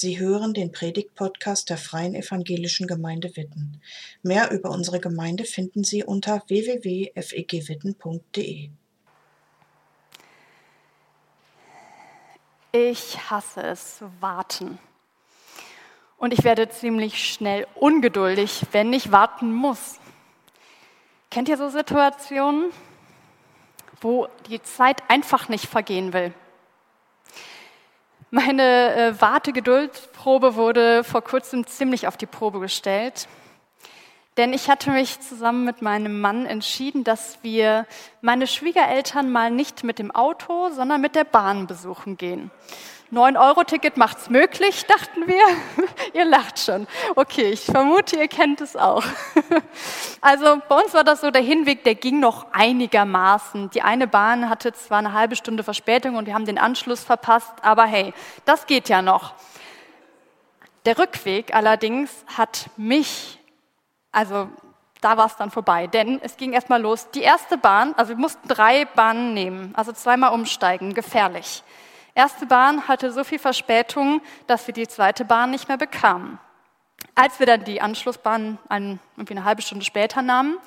Sie hören den Predigt-Podcast der Freien Evangelischen Gemeinde Witten. Mehr über unsere Gemeinde finden Sie unter www.fegwitten.de. Ich hasse es warten. Und ich werde ziemlich schnell ungeduldig, wenn ich warten muss. Kennt ihr so Situationen, wo die Zeit einfach nicht vergehen will? Meine äh, Wartegeduldprobe wurde vor kurzem ziemlich auf die Probe gestellt. Denn ich hatte mich zusammen mit meinem Mann entschieden, dass wir meine Schwiegereltern mal nicht mit dem Auto, sondern mit der Bahn besuchen gehen. 9-Euro-Ticket macht's möglich, dachten wir. ihr lacht schon. Okay, ich vermute, ihr kennt es auch. also bei uns war das so, der Hinweg, der ging noch einigermaßen. Die eine Bahn hatte zwar eine halbe Stunde Verspätung und wir haben den Anschluss verpasst, aber hey, das geht ja noch. Der Rückweg allerdings hat mich, also da war es dann vorbei, denn es ging erstmal los. Die erste Bahn, also wir mussten drei Bahnen nehmen, also zweimal umsteigen, gefährlich erste Bahn hatte so viel Verspätung, dass wir die zweite Bahn nicht mehr bekamen. Als wir dann die Anschlussbahn ein, irgendwie eine halbe Stunde später nahmen,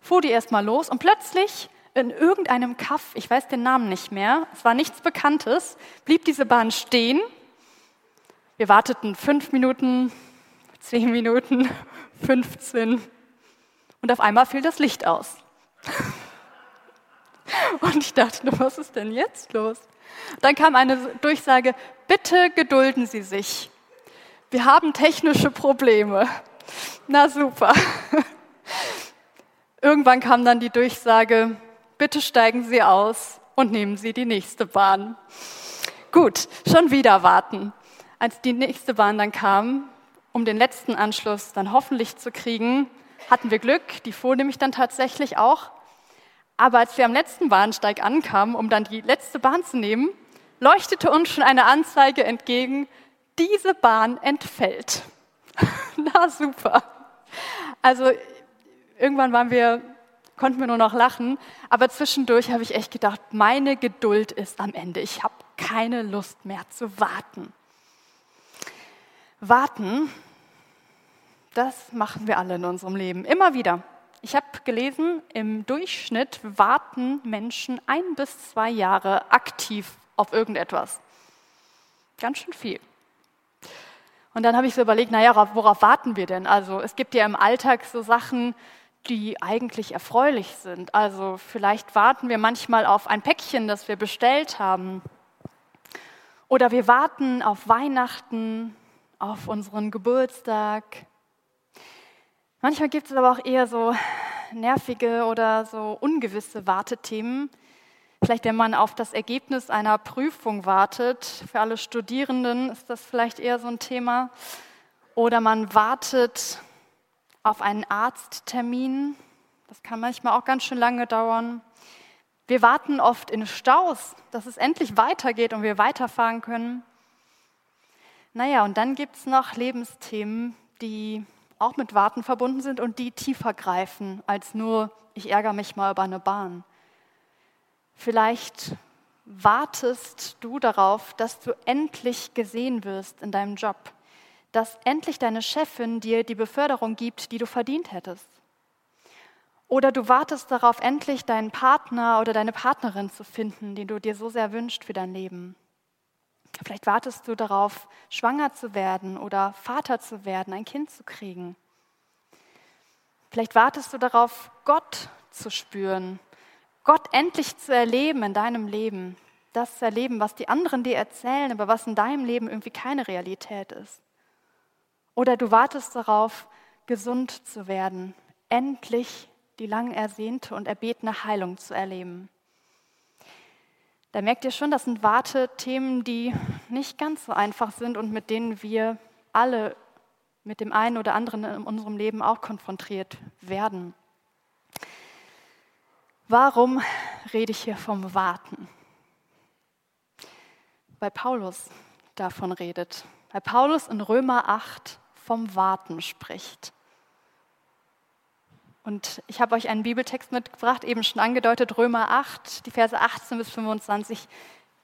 fuhr die erstmal los und plötzlich in irgendeinem Kaff, ich weiß den Namen nicht mehr, es war nichts Bekanntes, blieb diese Bahn stehen. Wir warteten fünf Minuten, zehn Minuten, 15 und auf einmal fiel das Licht aus. Und ich dachte, was ist denn jetzt los? Dann kam eine Durchsage, bitte gedulden Sie sich. Wir haben technische Probleme. Na super. Irgendwann kam dann die Durchsage, bitte steigen Sie aus und nehmen Sie die nächste Bahn. Gut, schon wieder warten. Als die nächste Bahn dann kam, um den letzten Anschluss dann hoffentlich zu kriegen, hatten wir Glück, die fuhr nämlich dann tatsächlich auch. Aber als wir am letzten Bahnsteig ankamen, um dann die letzte Bahn zu nehmen, leuchtete uns schon eine Anzeige entgegen, diese Bahn entfällt. Na super. Also irgendwann waren wir, konnten wir nur noch lachen, aber zwischendurch habe ich echt gedacht, meine Geduld ist am Ende. Ich habe keine Lust mehr zu warten. Warten, das machen wir alle in unserem Leben, immer wieder. Ich habe gelesen, im Durchschnitt warten Menschen ein bis zwei Jahre aktiv auf irgendetwas. Ganz schön viel. Und dann habe ich so überlegt, naja, worauf warten wir denn? Also es gibt ja im Alltag so Sachen, die eigentlich erfreulich sind. Also vielleicht warten wir manchmal auf ein Päckchen, das wir bestellt haben. Oder wir warten auf Weihnachten, auf unseren Geburtstag. Manchmal gibt es aber auch eher so nervige oder so ungewisse Wartethemen. Vielleicht, wenn man auf das Ergebnis einer Prüfung wartet, für alle Studierenden ist das vielleicht eher so ein Thema. Oder man wartet auf einen Arzttermin. Das kann manchmal auch ganz schön lange dauern. Wir warten oft in Staus, dass es endlich weitergeht und wir weiterfahren können. Naja, und dann gibt es noch Lebensthemen, die auch mit Warten verbunden sind und die tiefer greifen als nur, ich ärgere mich mal über eine Bahn. Vielleicht wartest du darauf, dass du endlich gesehen wirst in deinem Job, dass endlich deine Chefin dir die Beförderung gibt, die du verdient hättest. Oder du wartest darauf, endlich deinen Partner oder deine Partnerin zu finden, den du dir so sehr wünschst für dein Leben. Vielleicht wartest du darauf, schwanger zu werden oder Vater zu werden, ein Kind zu kriegen. Vielleicht wartest du darauf, Gott zu spüren, Gott endlich zu erleben in deinem Leben. Das zu erleben, was die anderen dir erzählen, aber was in deinem Leben irgendwie keine Realität ist. Oder du wartest darauf, gesund zu werden, endlich die lang ersehnte und erbetene Heilung zu erleben. Da merkt ihr schon, das sind Wartethemen, die nicht ganz so einfach sind und mit denen wir alle mit dem einen oder anderen in unserem Leben auch konfrontiert werden. Warum rede ich hier vom Warten? Weil Paulus davon redet. Weil Paulus in Römer 8 vom Warten spricht. Und ich habe euch einen Bibeltext mitgebracht, eben schon angedeutet, Römer 8, die Verse 18 bis 25,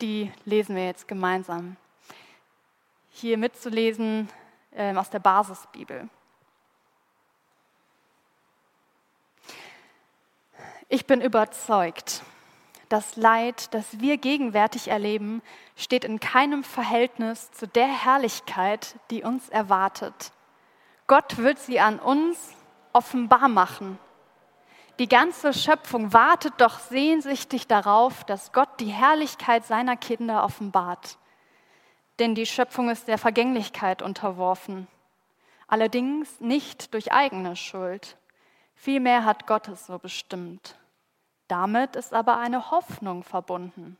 die lesen wir jetzt gemeinsam. hier mitzulesen äh, aus der Basisbibel. Ich bin überzeugt, das Leid, das wir gegenwärtig erleben, steht in keinem Verhältnis zu der Herrlichkeit, die uns erwartet. Gott wird sie an uns offenbar machen. Die ganze Schöpfung wartet doch sehnsüchtig darauf, dass Gott die Herrlichkeit seiner Kinder offenbart. Denn die Schöpfung ist der Vergänglichkeit unterworfen. Allerdings nicht durch eigene Schuld. Vielmehr hat Gott es so bestimmt. Damit ist aber eine Hoffnung verbunden.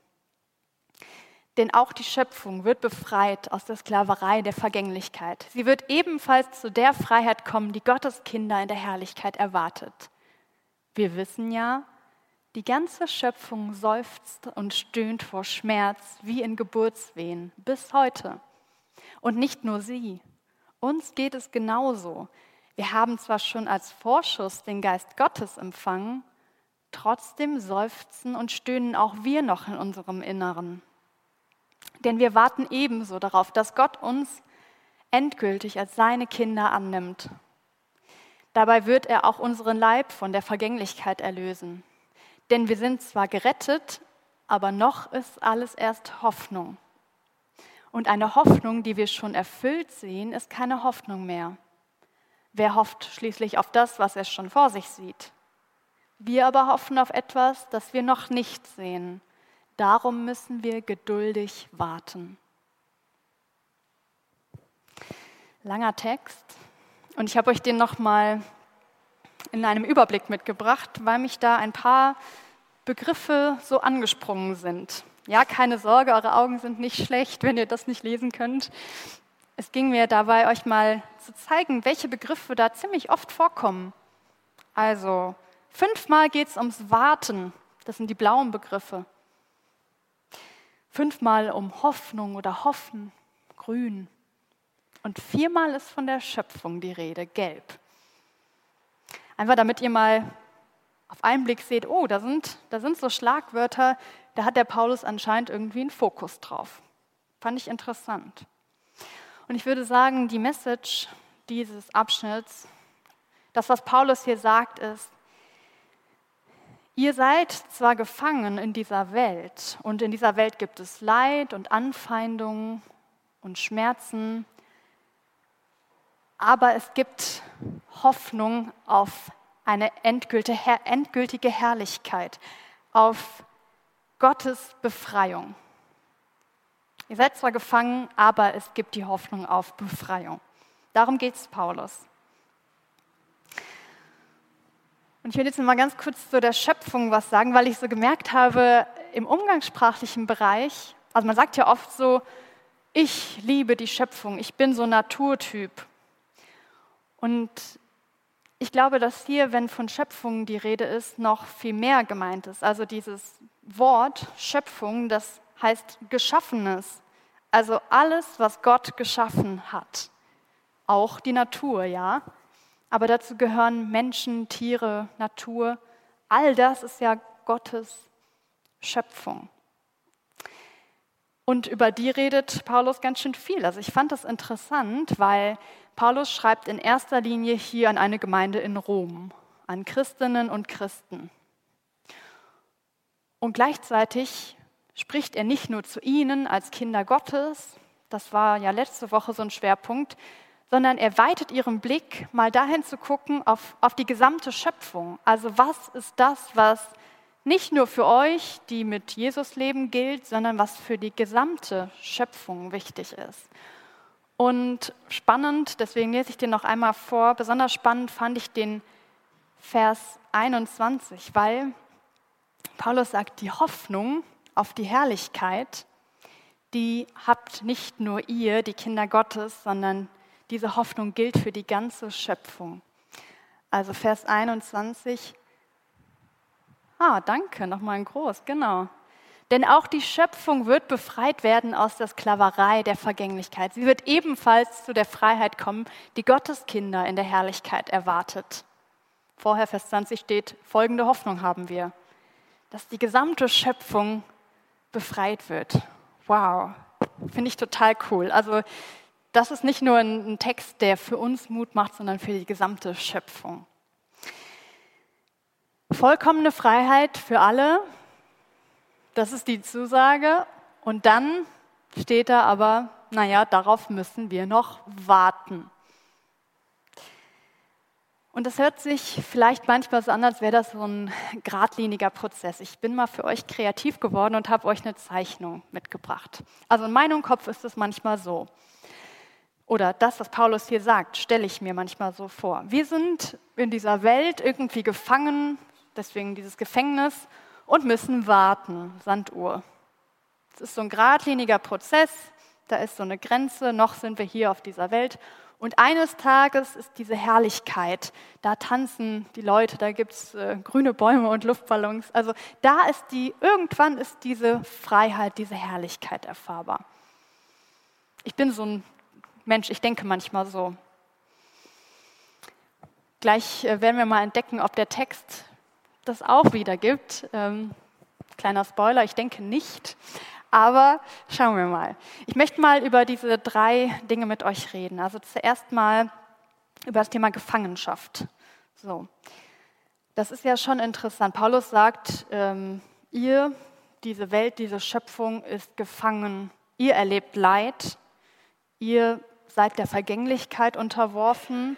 Denn auch die Schöpfung wird befreit aus der Sklaverei der Vergänglichkeit. Sie wird ebenfalls zu der Freiheit kommen, die Gottes Kinder in der Herrlichkeit erwartet. Wir wissen ja, die ganze Schöpfung seufzt und stöhnt vor Schmerz wie in Geburtswehen bis heute. Und nicht nur sie. Uns geht es genauso. Wir haben zwar schon als Vorschuss den Geist Gottes empfangen, Trotzdem seufzen und stöhnen auch wir noch in unserem Inneren. Denn wir warten ebenso darauf, dass Gott uns endgültig als seine Kinder annimmt. Dabei wird er auch unseren Leib von der Vergänglichkeit erlösen. Denn wir sind zwar gerettet, aber noch ist alles erst Hoffnung. Und eine Hoffnung, die wir schon erfüllt sehen, ist keine Hoffnung mehr. Wer hofft schließlich auf das, was er schon vor sich sieht? Wir aber hoffen auf etwas, das wir noch nicht sehen. Darum müssen wir geduldig warten. Langer Text. Und ich habe euch den nochmal in einem Überblick mitgebracht, weil mich da ein paar Begriffe so angesprungen sind. Ja, keine Sorge, eure Augen sind nicht schlecht, wenn ihr das nicht lesen könnt. Es ging mir dabei, euch mal zu zeigen, welche Begriffe da ziemlich oft vorkommen. Also Fünfmal geht es ums Warten. Das sind die blauen Begriffe. Fünfmal um Hoffnung oder Hoffen, grün. Und viermal ist von der Schöpfung die Rede, gelb. Einfach damit ihr mal auf einen Blick seht, oh, da sind, da sind so Schlagwörter, da hat der Paulus anscheinend irgendwie einen Fokus drauf. Fand ich interessant. Und ich würde sagen, die Message dieses Abschnitts, das, was Paulus hier sagt, ist, Ihr seid zwar gefangen in dieser Welt und in dieser Welt gibt es Leid und Anfeindungen und Schmerzen, aber es gibt Hoffnung auf eine endgültige Herrlichkeit, auf Gottes Befreiung. Ihr seid zwar gefangen, aber es gibt die Hoffnung auf Befreiung. Darum geht es Paulus. Und ich will jetzt mal ganz kurz zu der Schöpfung was sagen, weil ich so gemerkt habe, im umgangssprachlichen Bereich, also man sagt ja oft so, ich liebe die Schöpfung, ich bin so Naturtyp. Und ich glaube, dass hier, wenn von Schöpfung die Rede ist, noch viel mehr gemeint ist. Also dieses Wort Schöpfung, das heißt Geschaffenes. Also alles, was Gott geschaffen hat. Auch die Natur, ja. Aber dazu gehören Menschen, Tiere, Natur. All das ist ja Gottes Schöpfung. Und über die redet Paulus ganz schön viel. Also ich fand das interessant, weil Paulus schreibt in erster Linie hier an eine Gemeinde in Rom, an Christinnen und Christen. Und gleichzeitig spricht er nicht nur zu ihnen als Kinder Gottes, das war ja letzte Woche so ein Schwerpunkt, sondern er weitet ihren Blick mal dahin zu gucken auf, auf die gesamte Schöpfung. Also was ist das, was nicht nur für euch, die mit Jesus leben, gilt, sondern was für die gesamte Schöpfung wichtig ist. Und spannend, deswegen lese ich den noch einmal vor, besonders spannend fand ich den Vers 21, weil Paulus sagt, die Hoffnung auf die Herrlichkeit, die habt nicht nur ihr, die Kinder Gottes, sondern diese Hoffnung gilt für die ganze Schöpfung. Also Vers 21. Ah, danke, nochmal ein Groß, genau. Denn auch die Schöpfung wird befreit werden aus der Sklaverei der Vergänglichkeit. Sie wird ebenfalls zu der Freiheit kommen, die Gottes Kinder in der Herrlichkeit erwartet. Vorher, Vers 20 steht, folgende Hoffnung haben wir, dass die gesamte Schöpfung befreit wird. Wow, finde ich total cool. Also das ist nicht nur ein, Text, der für uns Mut macht, sondern für die gesamte Schöpfung. Vollkommene Freiheit für alle, das ist die Zusage. Und dann steht da aber, naja, darauf müssen wir noch warten. Und das hört sich vielleicht manchmal so an, als wäre das so ein geradliniger Prozess. Ich bin mal für euch kreativ geworden und habe euch eine Zeichnung mitgebracht. Also in meinem Kopf ist es manchmal so. Oder das, was Paulus hier sagt, stelle ich mir manchmal so vor. Wir sind in dieser Welt irgendwie gefangen, deswegen dieses Gefängnis, und müssen warten, Sanduhr. Es ist so ein geradliniger Prozess, da ist so eine Grenze, noch sind wir hier auf dieser Welt und eines Tages ist diese Herrlichkeit, da tanzen die Leute, da gibt es äh, grüne Bäume und Luftballons. Also da ist die, irgendwann ist diese Freiheit, diese Herrlichkeit erfahrbar. Ich bin so ein Mensch, ich denke manchmal so. Gleich äh, werden wir mal entdecken, ob der Text das auch wiedergibt. Ähm, kleiner Spoiler, ich denke nicht. Aber schauen wir mal. Ich möchte mal über diese drei Dinge mit euch reden. Also zuerst mal über das Thema Gefangenschaft. So, das ist ja schon interessant. Paulus sagt, ähm, ihr, diese Welt, diese Schöpfung ist gefangen. Ihr erlebt Leid. Ihr seid der Vergänglichkeit unterworfen.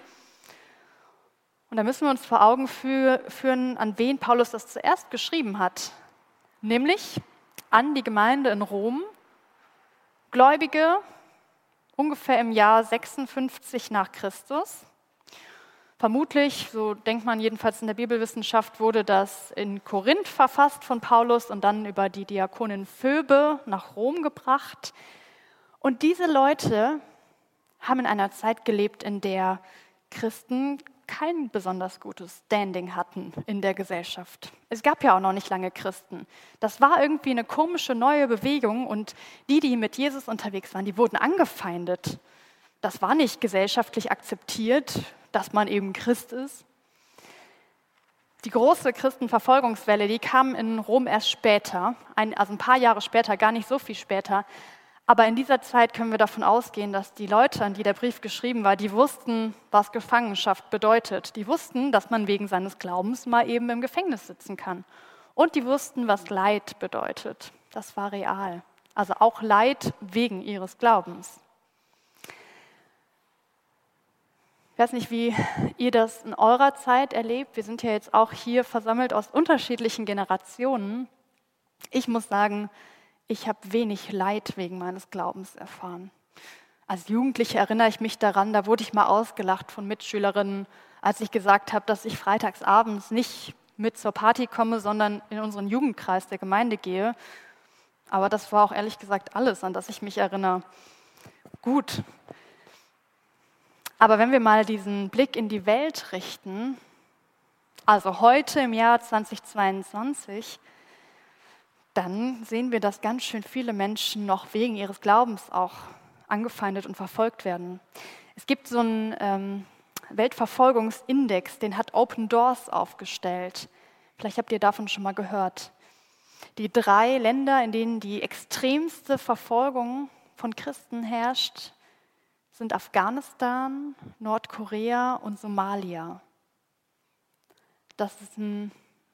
Und da müssen wir uns vor Augen führen, an wen Paulus das zuerst geschrieben hat. Nämlich an die Gemeinde in Rom, Gläubige ungefähr im Jahr 56 nach Christus. Vermutlich, so denkt man jedenfalls in der Bibelwissenschaft, wurde das in Korinth verfasst von Paulus und dann über die Diakonin Phoebe nach Rom gebracht. Und diese Leute haben in einer Zeit gelebt, in der Christen kein besonders gutes Standing hatten in der Gesellschaft. Es gab ja auch noch nicht lange Christen. Das war irgendwie eine komische neue Bewegung und die, die mit Jesus unterwegs waren, die wurden angefeindet. Das war nicht gesellschaftlich akzeptiert, dass man eben Christ ist. Die große Christenverfolgungswelle, die kam in Rom erst später, also ein paar Jahre später, gar nicht so viel später, aber in dieser Zeit können wir davon ausgehen, dass die Leute, an die der Brief geschrieben war, die wussten, was Gefangenschaft bedeutet. Die wussten, dass man wegen seines Glaubens mal eben im Gefängnis sitzen kann. Und die wussten, was Leid bedeutet. Das war real. Also auch Leid wegen ihres Glaubens. Ich weiß nicht, wie ihr das in eurer Zeit erlebt. Wir sind ja jetzt auch hier versammelt aus unterschiedlichen Generationen. Ich muss sagen, ich habe wenig Leid wegen meines Glaubens erfahren. Als Jugendliche erinnere ich mich daran, da wurde ich mal ausgelacht von Mitschülerinnen, als ich gesagt habe, dass ich freitags abends nicht mit zur Party komme, sondern in unseren Jugendkreis der Gemeinde gehe. Aber das war auch ehrlich gesagt alles, an das ich mich erinnere. Gut. Aber wenn wir mal diesen Blick in die Welt richten, also heute im Jahr 2022, dann sehen wir, dass ganz schön viele Menschen noch wegen ihres Glaubens auch angefeindet und verfolgt werden. Es gibt so einen ähm, Weltverfolgungsindex, den hat Open Doors aufgestellt. Vielleicht habt ihr davon schon mal gehört. Die drei Länder, in denen die extremste Verfolgung von Christen herrscht, sind Afghanistan, Nordkorea und Somalia. Das ist ein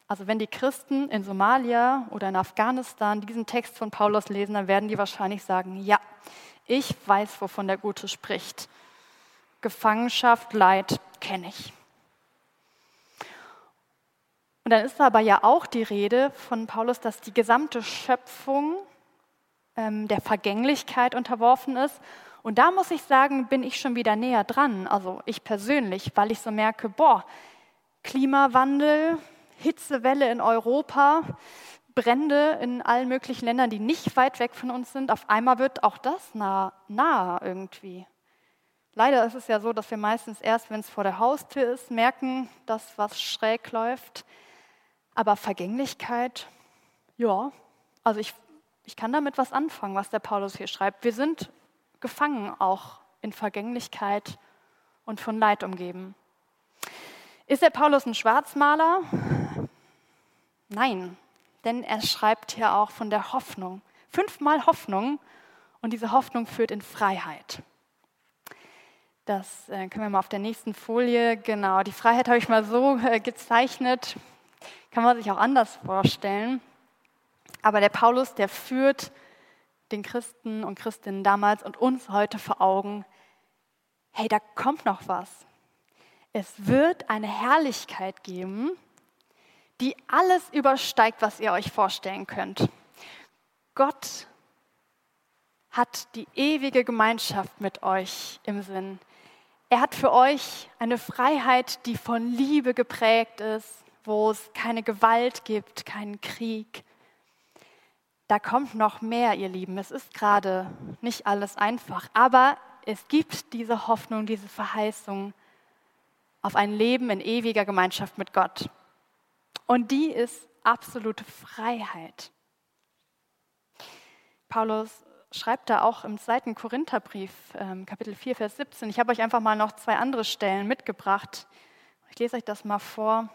also wenn die Christen in Somalia oder in Afghanistan diesen Text von Paulus lesen, dann werden die wahrscheinlich sagen, ja, ich weiß, wovon der Gute spricht. Gefangenschaft, Leid kenne ich. Und dann ist aber ja auch die Rede von Paulus, dass die gesamte Schöpfung ähm, der Vergänglichkeit unterworfen ist. Und da muss ich sagen, bin ich schon wieder näher dran, also ich persönlich, weil ich so merke, boah, Klimawandel, Hitzewelle in Europa, Brände in allen möglichen Ländern, die nicht weit weg von uns sind. Auf einmal wird auch das nah, nah irgendwie. Leider ist es ja so, dass wir meistens erst, wenn es vor der Haustür ist, merken, dass was schräg läuft. Aber Vergänglichkeit, ja, also ich, ich kann damit was anfangen, was der Paulus hier schreibt. Wir sind gefangen auch in Vergänglichkeit und von Leid umgeben. Ist der Paulus ein Schwarzmaler? Nein, denn er schreibt hier auch von der Hoffnung. Fünfmal Hoffnung und diese Hoffnung führt in Freiheit. Das äh, können wir mal auf der nächsten Folie. Genau, die Freiheit habe ich mal so äh, gezeichnet. Kann man sich auch anders vorstellen. Aber der Paulus, der führt den Christen und Christinnen damals und uns heute vor Augen, hey, da kommt noch was. Es wird eine Herrlichkeit geben, die alles übersteigt, was ihr euch vorstellen könnt. Gott hat die ewige Gemeinschaft mit euch im Sinn. Er hat für euch eine Freiheit, die von Liebe geprägt ist, wo es keine Gewalt gibt, keinen Krieg. Da kommt noch mehr, ihr Lieben. Es ist gerade nicht alles einfach, aber es gibt diese Hoffnung, diese Verheißung auf ein Leben in ewiger Gemeinschaft mit Gott. Und die ist absolute Freiheit. Paulus schreibt da auch im zweiten Korintherbrief, ähm, Kapitel 4, Vers 17. Ich habe euch einfach mal noch zwei andere Stellen mitgebracht. Ich lese euch das mal vor.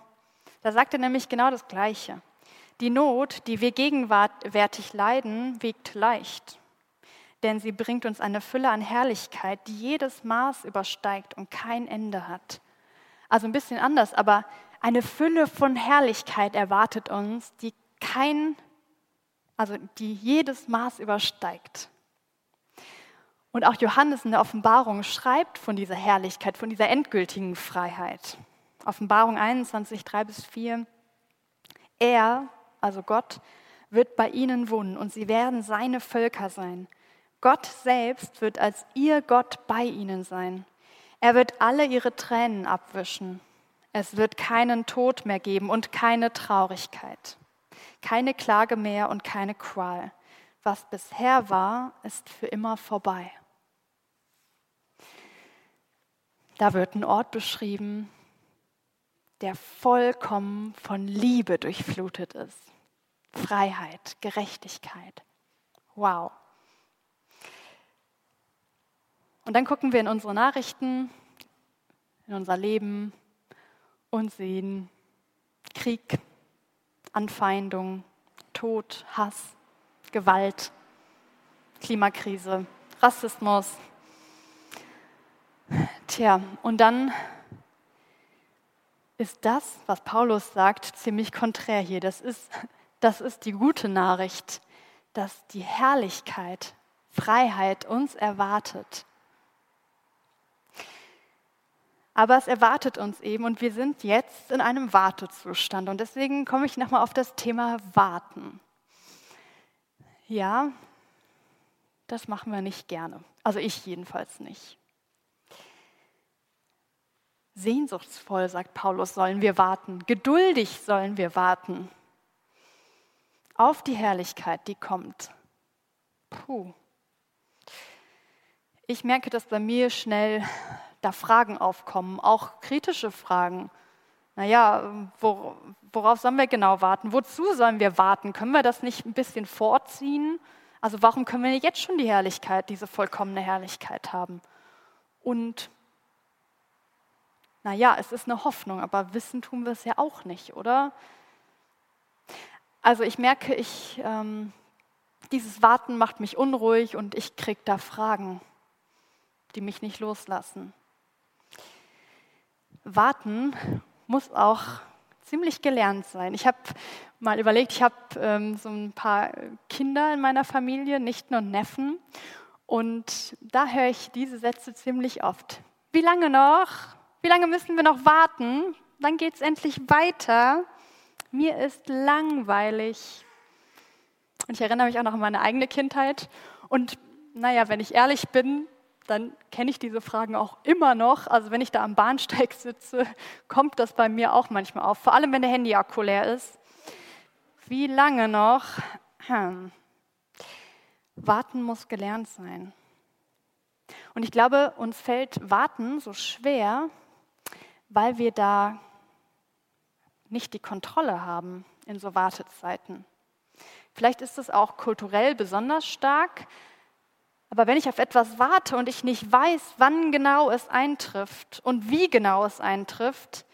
Da sagt er nämlich genau das Gleiche. Die Not, die wir gegenwärtig leiden, wiegt leicht, denn sie bringt uns eine Fülle an Herrlichkeit, die jedes Maß übersteigt und kein Ende hat. Also ein bisschen anders, aber eine Fülle von Herrlichkeit erwartet uns, die kein also die jedes Maß übersteigt. Und auch Johannes in der Offenbarung schreibt von dieser Herrlichkeit, von dieser endgültigen Freiheit. Offenbarung 21, 3 bis 4. Er, also Gott, wird bei ihnen wohnen und sie werden seine Völker sein. Gott selbst wird als ihr Gott bei ihnen sein. Er wird alle ihre Tränen abwischen. Es wird keinen Tod mehr geben und keine Traurigkeit keine Klage mehr und keine Qual. Was bisher war, ist für immer vorbei. Da wird ein Ort beschrieben, der vollkommen von Liebe durchflutet ist. Freiheit, Gerechtigkeit. Wow. Und dann gucken wir in unsere Nachrichten, in unser Leben und sehen Krieg, Anfeindung, Tod, Hass, Gewalt, Klimakrise, Rassismus. Tja, und dann ist das, was Paulus sagt, ziemlich konträr hier. Das ist, das ist die gute Nachricht, dass die Herrlichkeit, Freiheit uns erwartet. Aber es erwartet uns eben und wir sind jetzt in einem Wartezustand. Und deswegen komme ich nochmal auf das Thema Warten. Ja, das machen wir nicht gerne. Also ich jedenfalls nicht. Sehnsuchtsvoll, sagt Paulus, sollen wir warten. Geduldig sollen wir warten. Auf die Herrlichkeit, die kommt. Puh. Ich merke, dass bei mir schnell da Fragen aufkommen, auch kritische Fragen. Naja, worauf sollen wir genau warten? Wozu sollen wir warten? Können wir das nicht ein bisschen vorziehen? Also warum können wir jetzt schon die Herrlichkeit, diese vollkommene Herrlichkeit haben? Und naja, es ist eine Hoffnung, aber wissen tun wir es ja auch nicht, oder? Also ich merke, ich, ähm, dieses Warten macht mich unruhig und ich kriege da Fragen, die mich nicht loslassen. Warten muss auch ziemlich gelernt sein. Ich habe mal überlegt, ich habe ähm, so ein paar Kinder in meiner Familie, Nichten und Neffen. Und da höre ich diese Sätze ziemlich oft. Wie lange noch? Wie lange müssen wir noch warten? Dann geht es endlich weiter. Mir ist langweilig. Und ich erinnere mich auch noch an meine eigene Kindheit. Und naja, wenn ich ehrlich bin, dann kenne ich diese Fragen auch immer noch. Also wenn ich da am Bahnsteig sitze, kommt das bei mir auch manchmal auf. Vor allem, wenn der Handy-Akku leer ist. Wie lange noch? Hm. Warten muss gelernt sein. Und ich glaube, uns fällt Warten so schwer, weil wir da nicht die Kontrolle haben in so Wartezeiten. Vielleicht ist es auch kulturell besonders stark, aber wenn ich auf etwas warte und ich nicht weiß, wann genau es eintrifft und wie genau es eintrifft,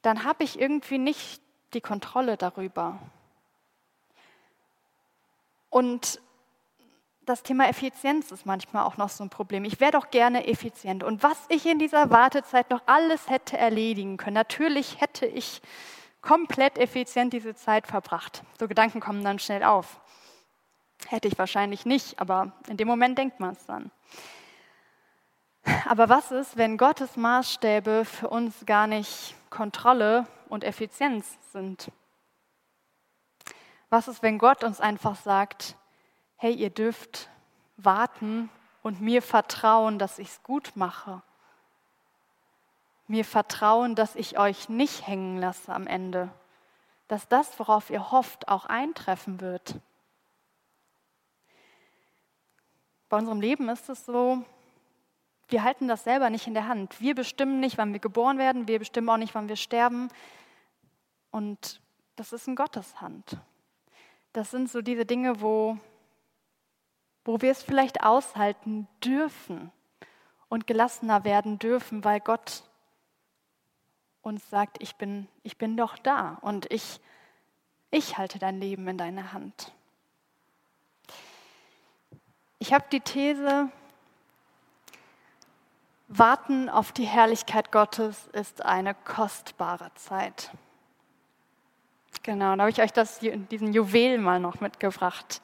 dann habe ich irgendwie nicht die Kontrolle darüber. Und das Thema Effizienz ist manchmal auch noch so ein Problem. Ich wäre doch gerne effizient. Und was ich in dieser Wartezeit noch alles hätte erledigen können, natürlich hätte ich komplett effizient diese Zeit verbracht. So Gedanken kommen dann schnell auf. Hätte ich wahrscheinlich nicht, aber in dem Moment denkt man es dann. Aber was ist, wenn Gottes Maßstäbe für uns gar nicht Kontrolle und Effizienz sind? Was ist, wenn Gott uns einfach sagt, hey, ihr dürft warten und mir vertrauen, dass ich es gut mache? Mir vertrauen, dass ich euch nicht hängen lasse am Ende, dass das, worauf ihr hofft, auch eintreffen wird. Bei unserem Leben ist es so, wir halten das selber nicht in der Hand. Wir bestimmen nicht, wann wir geboren werden, wir bestimmen auch nicht, wann wir sterben. Und das ist in Gottes Hand. Das sind so diese Dinge, wo, wo wir es vielleicht aushalten dürfen und gelassener werden dürfen, weil Gott uns sagt, ich bin, ich bin doch da und ich, ich halte dein Leben in deiner Hand. Ich habe die These, Warten auf die Herrlichkeit Gottes ist eine kostbare Zeit. Genau, da habe ich euch das, diesen Juwel mal noch mitgebracht.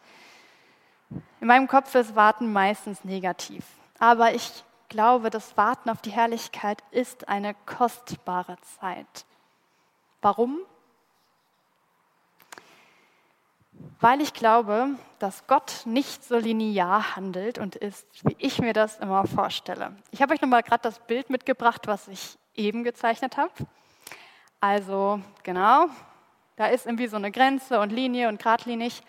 In meinem Kopf ist Warten meistens negativ, aber ich glaube, das Warten auf die Herrlichkeit ist eine kostbare Zeit. Warum? Weil ich glaube, dass Gott nicht so linear handelt und ist, wie ich mir das immer vorstelle. Ich habe euch nochmal gerade das Bild mitgebracht, was ich eben gezeichnet habe. Also genau, da ist irgendwie so eine Grenze und Linie und geradlinig.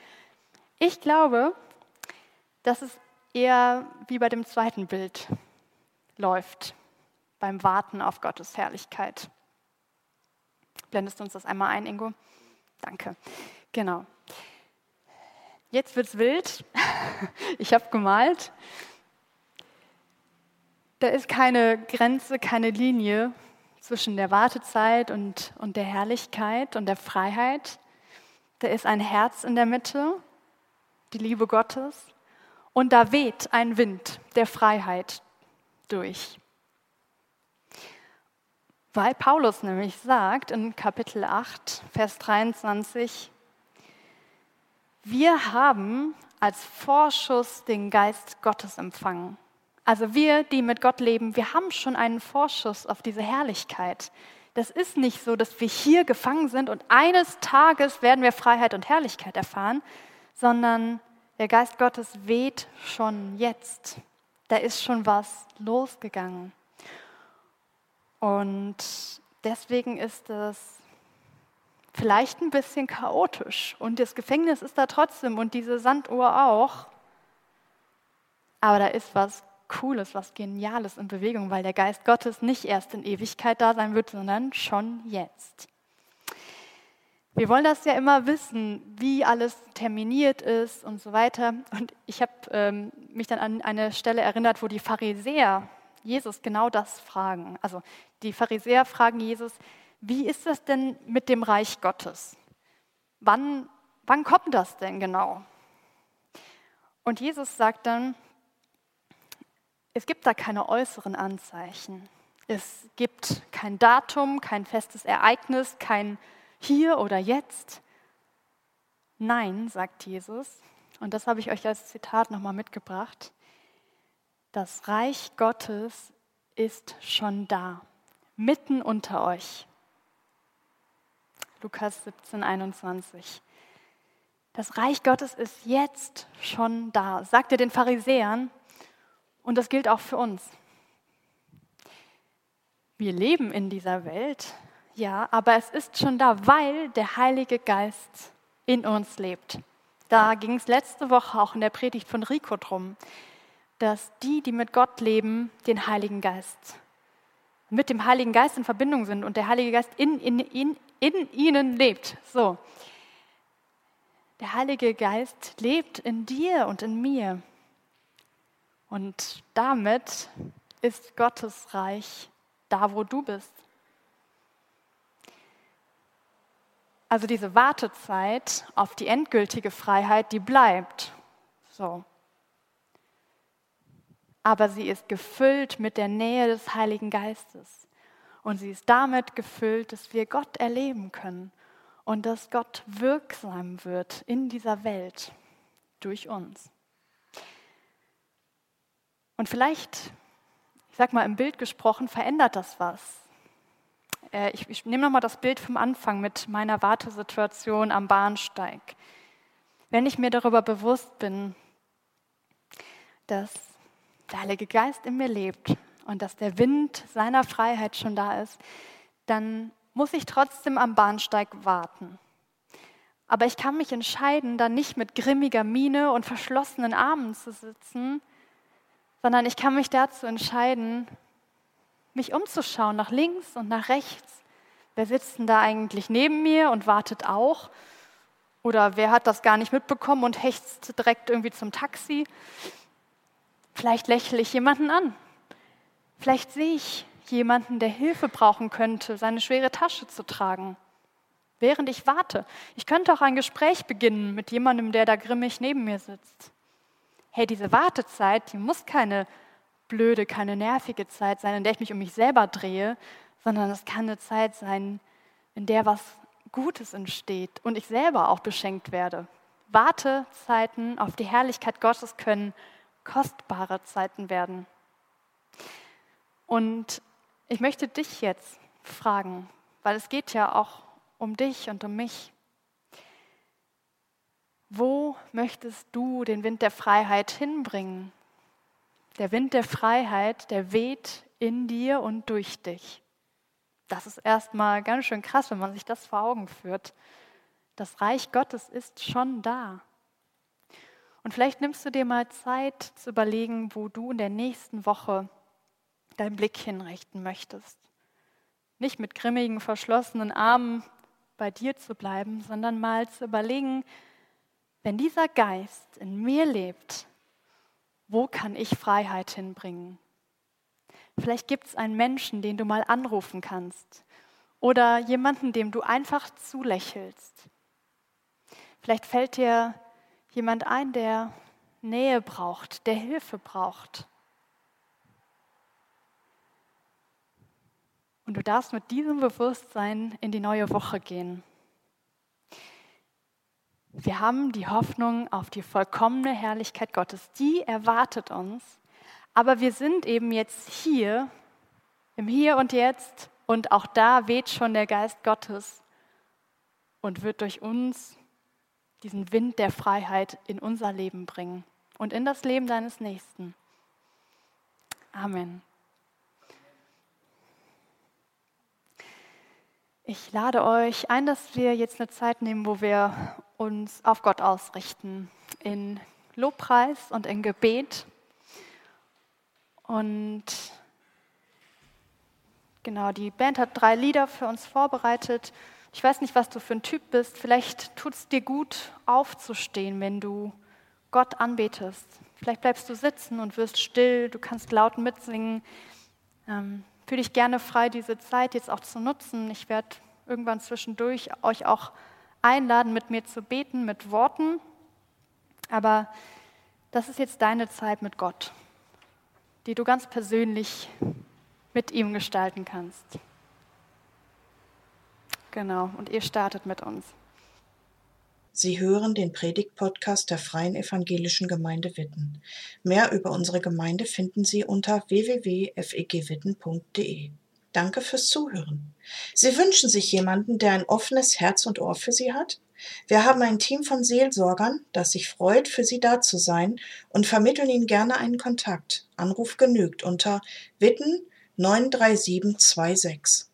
Ich glaube, dass es eher wie bei dem zweiten Bild läuft, beim Warten auf Gottes Herrlichkeit. Blendest du uns das einmal ein, Ingo? Danke. Genau. Jetzt wird es wild. Ich habe gemalt. Da ist keine Grenze, keine Linie zwischen der Wartezeit und, und der Herrlichkeit und der Freiheit. Da ist ein Herz in der Mitte, die Liebe Gottes. Und da weht ein Wind der Freiheit durch. Weil Paulus nämlich sagt in Kapitel 8, Vers 23, wir haben als Vorschuss den Geist Gottes empfangen. Also wir, die mit Gott leben, wir haben schon einen Vorschuss auf diese Herrlichkeit. Das ist nicht so, dass wir hier gefangen sind und eines Tages werden wir Freiheit und Herrlichkeit erfahren, sondern der Geist Gottes weht schon jetzt. Da ist schon was losgegangen. Und deswegen ist es vielleicht ein bisschen chaotisch und das Gefängnis ist da trotzdem und diese Sanduhr auch. Aber da ist was Cooles, was Geniales in Bewegung, weil der Geist Gottes nicht erst in Ewigkeit da sein wird, sondern schon jetzt. Wir wollen das ja immer wissen, wie alles terminiert ist und so weiter. Und ich habe ähm, mich dann an eine Stelle erinnert, wo die Pharisäer Jesus genau das fragen. Also die Pharisäer fragen Jesus, wie ist das denn mit dem Reich Gottes? Wann, wann kommt das denn genau? Und Jesus sagt dann, es gibt da keine äußeren Anzeichen. Es gibt kein Datum, kein festes Ereignis, kein Hier oder Jetzt. Nein, sagt Jesus, und das habe ich euch als Zitat nochmal mitgebracht, das Reich Gottes ist schon da, mitten unter euch. Lukas 17, 21. Das Reich Gottes ist jetzt schon da, sagt er den Pharisäern. Und das gilt auch für uns. Wir leben in dieser Welt, ja, aber es ist schon da, weil der Heilige Geist in uns lebt. Da ging es letzte Woche auch in der Predigt von Rico drum, dass die, die mit Gott leben, den Heiligen Geist mit dem Heiligen Geist in Verbindung sind und der Heilige Geist in, in, in, in ihnen lebt. So. Der Heilige Geist lebt in dir und in mir. Und damit ist Gottes Reich da, wo du bist. Also diese Wartezeit auf die endgültige Freiheit, die bleibt. So. aber sie ist gefüllt mit der Nähe des Heiligen Geistes. Und sie ist damit gefüllt, dass wir Gott erleben können und dass Gott wirksam wird in dieser Welt durch uns. Und vielleicht, ich sag mal im Bild gesprochen, verändert das was. Äh, ich, ich nehme nochmal das Bild vom Anfang mit meiner Wartesituation am Bahnsteig. Wenn ich mir darüber bewusst bin, dass der Heilige Geist in mir lebt und dass der Wind seiner Freiheit schon da ist, dann muss ich trotzdem am Bahnsteig warten. Aber ich kann mich entscheiden, da nicht mit grimmiger Miene und verschlossenen Armen zu sitzen, sondern ich kann mich dazu entscheiden, mich umzuschauen nach links und nach rechts. Wer sitzt denn da eigentlich neben mir und wartet auch? Oder wer hat das gar nicht mitbekommen und hechtzt direkt irgendwie zum Taxi? Vielleicht lächle ich jemanden an. Vielleicht sehe ich jemanden, der Hilfe brauchen könnte, seine schwere Tasche zu tragen. Während ich warte. Ich könnte auch ein Gespräch beginnen mit jemandem, der da grimmig neben mir sitzt. Hey, diese Wartezeit, die muss keine blöde, keine nervige Zeit sein, in der ich mich um mich selber drehe, sondern es kann eine Zeit sein, in der was Gutes entsteht und ich selber auch beschenkt werde. Wartezeiten auf die Herrlichkeit Gottes können kostbare Zeiten werden. Und ich möchte dich jetzt fragen, weil es geht ja auch um dich und um mich. Wo möchtest du den Wind der Freiheit hinbringen? Der Wind der Freiheit, der weht in dir und durch dich. Das ist erstmal ganz schön krass, wenn man sich das vor Augen führt. Das Reich Gottes ist schon da. Und vielleicht nimmst du dir mal Zeit zu überlegen, wo du in der nächsten Woche deinen Blick hinrichten möchtest. Nicht mit grimmigen, verschlossenen Armen bei dir zu bleiben, sondern mal zu überlegen, wenn dieser Geist in mir lebt, wo kann ich Freiheit hinbringen? Vielleicht gibt es einen Menschen, den du mal anrufen kannst oder jemanden, dem du einfach zulächelst. Vielleicht fällt dir jemand ein, der Nähe braucht, der Hilfe braucht. Und du darfst mit diesem Bewusstsein in die neue Woche gehen. Wir haben die Hoffnung auf die vollkommene Herrlichkeit Gottes. Die erwartet uns. Aber wir sind eben jetzt hier, im Hier und Jetzt. Und auch da weht schon der Geist Gottes und wird durch uns diesen Wind der Freiheit in unser Leben bringen und in das Leben deines Nächsten. Amen. Ich lade euch ein, dass wir jetzt eine Zeit nehmen, wo wir uns auf Gott ausrichten, in Lobpreis und in Gebet. Und genau, die Band hat drei Lieder für uns vorbereitet. Ich weiß nicht, was du für ein Typ bist. Vielleicht tut es dir gut, aufzustehen, wenn du Gott anbetest. Vielleicht bleibst du sitzen und wirst still. Du kannst laut mitsingen. Ähm, fühl dich gerne frei, diese Zeit jetzt auch zu nutzen. Ich werde irgendwann zwischendurch euch auch einladen, mit mir zu beten, mit Worten. Aber das ist jetzt deine Zeit mit Gott, die du ganz persönlich mit ihm gestalten kannst. Genau, und ihr startet mit uns. Sie hören den Predigt-Podcast der Freien Evangelischen Gemeinde Witten. Mehr über unsere Gemeinde finden Sie unter www.fegwitten.de. Danke fürs Zuhören. Sie wünschen sich jemanden, der ein offenes Herz und Ohr für Sie hat? Wir haben ein Team von Seelsorgern, das sich freut, für Sie da zu sein und vermitteln Ihnen gerne einen Kontakt. Anruf genügt unter Witten 93726.